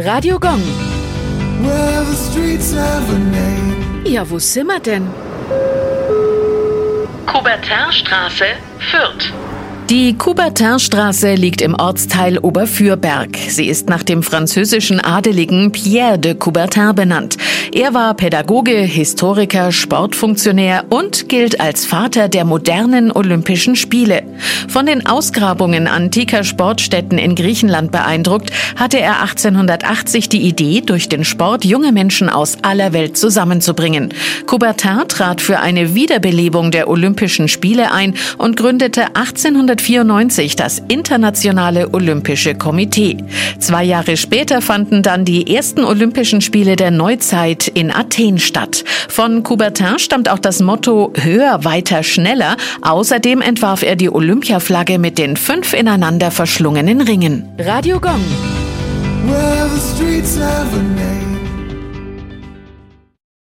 Radio Gong. Ja, wo sind wir denn? Coubertinstraße, Fürth. Die Coubertinstraße liegt im Ortsteil Oberfürberg. Sie ist nach dem französischen Adeligen Pierre de Coubertin benannt. Er war Pädagoge, Historiker, Sportfunktionär und gilt als Vater der modernen Olympischen Spiele. Von den Ausgrabungen antiker Sportstätten in Griechenland beeindruckt, hatte er 1880 die Idee, durch den Sport junge Menschen aus aller Welt zusammenzubringen. Coubertin trat für eine Wiederbelebung der Olympischen Spiele ein und gründete 1800 1994 das Internationale Olympische Komitee. Zwei Jahre später fanden dann die ersten Olympischen Spiele der Neuzeit in Athen statt. Von Coubertin stammt auch das Motto Höher, weiter, schneller. Außerdem entwarf er die Olympiaflagge mit den fünf ineinander verschlungenen Ringen. Radio Gong. Well,